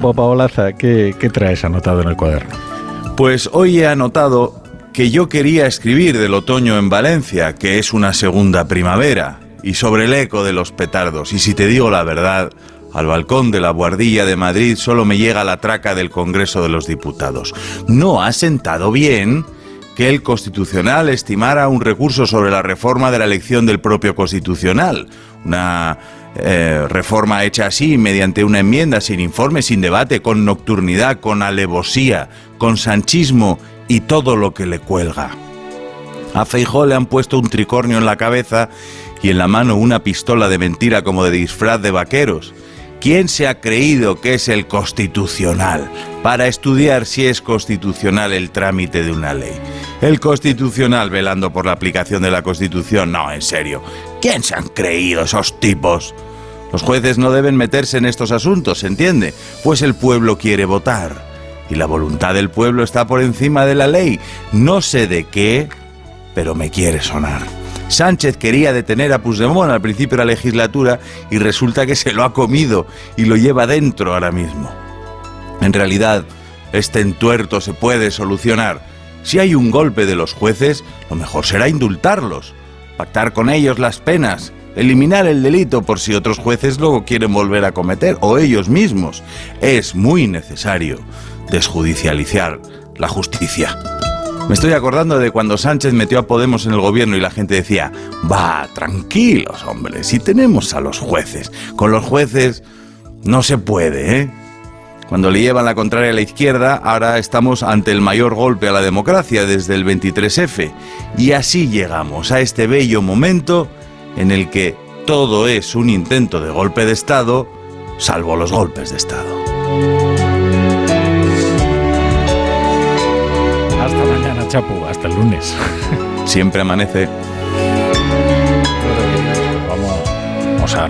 Paolaza, ¿qué, ¿qué traes anotado en el cuaderno? Pues hoy he anotado que yo quería escribir del otoño en Valencia, que es una segunda primavera, y sobre el eco de los petardos. Y si te digo la verdad, al balcón de la Guardilla de Madrid solo me llega la traca del Congreso de los Diputados. No ha sentado bien que el Constitucional estimara un recurso sobre la reforma de la elección del propio Constitucional. Una eh, reforma hecha así, mediante una enmienda, sin informe, sin debate, con nocturnidad, con alevosía, con sanchismo y todo lo que le cuelga. A Feijó le han puesto un tricornio en la cabeza y en la mano una pistola de mentira como de disfraz de vaqueros. ¿Quién se ha creído que es el constitucional para estudiar si es constitucional el trámite de una ley? El constitucional velando por la aplicación de la constitución. No, en serio. ¿Quién se han creído esos tipos? Los jueces no deben meterse en estos asuntos, ¿se entiende? Pues el pueblo quiere votar. Y la voluntad del pueblo está por encima de la ley. No sé de qué, pero me quiere sonar. Sánchez quería detener a Puigdemont al principio de la legislatura y resulta que se lo ha comido y lo lleva dentro ahora mismo. En realidad, este entuerto se puede solucionar. Si hay un golpe de los jueces, lo mejor será indultarlos, pactar con ellos las penas, eliminar el delito por si otros jueces luego quieren volver a cometer, o ellos mismos. Es muy necesario desjudicializar la justicia. Me estoy acordando de cuando Sánchez metió a Podemos en el gobierno y la gente decía, va, tranquilos, hombre, si tenemos a los jueces. Con los jueces no se puede, ¿eh? Cuando le llevan la contraria a la izquierda, ahora estamos ante el mayor golpe a la democracia desde el 23F. Y así llegamos a este bello momento en el que todo es un intento de golpe de Estado, salvo los golpes de Estado. Hasta mañana, Chapu, hasta el lunes. Siempre amanece. Vamos, vamos a